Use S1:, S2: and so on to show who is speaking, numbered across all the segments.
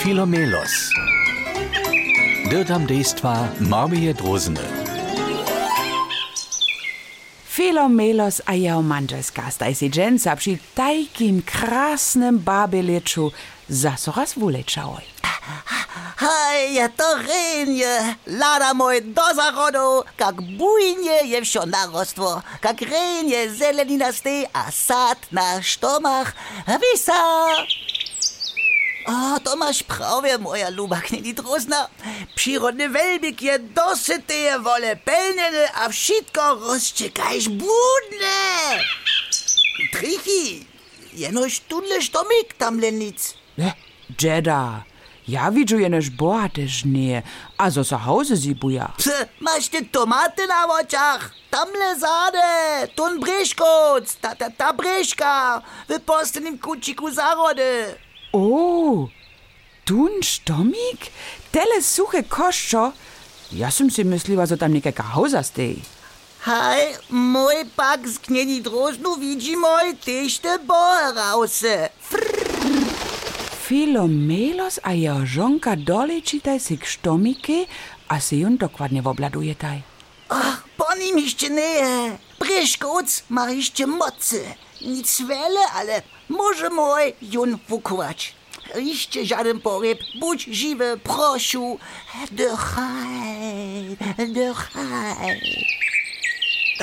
S1: Filomelos. Dirtam dejstva Marmije Drozene.
S2: Filomelos a jeho manželská staj si dženca pri tajkim krásnym babeleczu zaso raz vulečałoj.
S3: Hej, je to renje, lada moj do zachodu, kak bujnie je wsio narostwo, kak renje zelenina stej, a sad na štomach wisa. O, to masz prawie, moja luba knjeni drozna. Przyrodny welbik je dosyteje wole pełniene, a wszystko rozczekajsz budne. Trichy, jenoś tunle sztomik tam lenic.
S2: Ne, Dżeda, ja widzę jenoż boate żnie, a zo za hause si buja.
S3: Pse, masz ty tomaty na oczach, tamle zade, tun briszkoc, ta, ta, ta briszka, w postenym kuciku zarody.
S2: O, tun stomik? Tele suhe koščo? Jaz sem si mislila, da so tam nekega hauzastej.
S3: Haj, moj pak zgnjeni drožnu vidimo tešte borause.
S2: Filomelos a jeho žonka dolečitaj si k štomike, a si jun dokładnie obladujetaj.
S3: Ach, po nim jeszcze nie je. Pryszkoc ma jeszcze mocy. Nic wiele, ale mój jun wukować. Jeszcze żaden poryb, bądź żywy, prosiu. Dychaj, dychaj.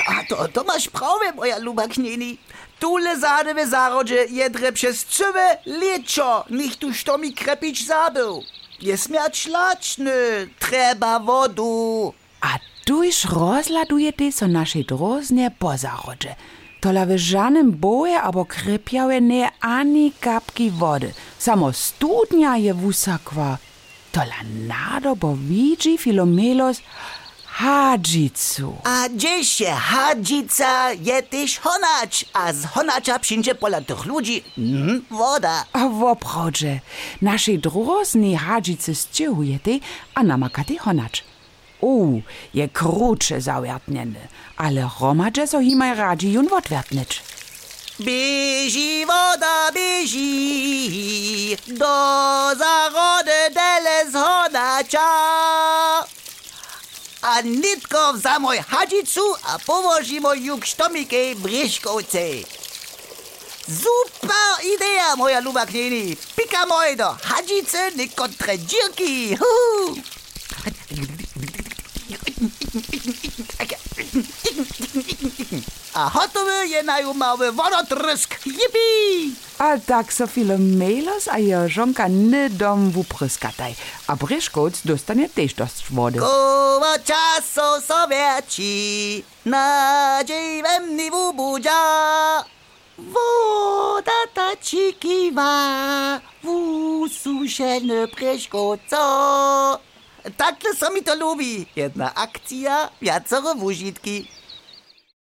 S3: A to, to masz prawie, moja luba knieni. Tule zady w zarodzie jedre przez całe leczo, niech tu što mi krepić zabył. Jest miać laczny, trzeba wodu.
S2: A tuż rozladuje ty so naszej droznie po zarodzie. Tola w żadnym boje abo krypiałe nie ani kapki wody. Samo studnia je wusakwa. Tola nadobo widzi Filomelos hadzicu.
S3: A gdzie się hadzica je tyś honacz, a z honacza przyjdzie pola tych ludzi mm, woda.
S2: A woprawdźe, naszej droznej hadzicy stiełuje ty, a namakati honacz. O, je krucze zawiertnieny, ale romadże so himaj radzi jun odwertnicz.
S3: Bieži woda, bieži, do zarody dele z honacza. A nitko za moj hadzicu, a położy moju krztomikę bryszkowce. Super idea, moja luba knieni. Pika moj do hadzice, niekontre dzirki. a hotové je najumavé vodotrsk. Jipi!
S2: A tak so viele Melas a je žonka nedom vupryskataj. A bryškoc dostane tež dosť vody.
S3: Kovo časo so väčší, nádej vemný vúbuďa. Voda ta čikýva, vúsušené bryškoco. Takhle sa mi to ľúbi. Jedna akcia, viacero vúžitky.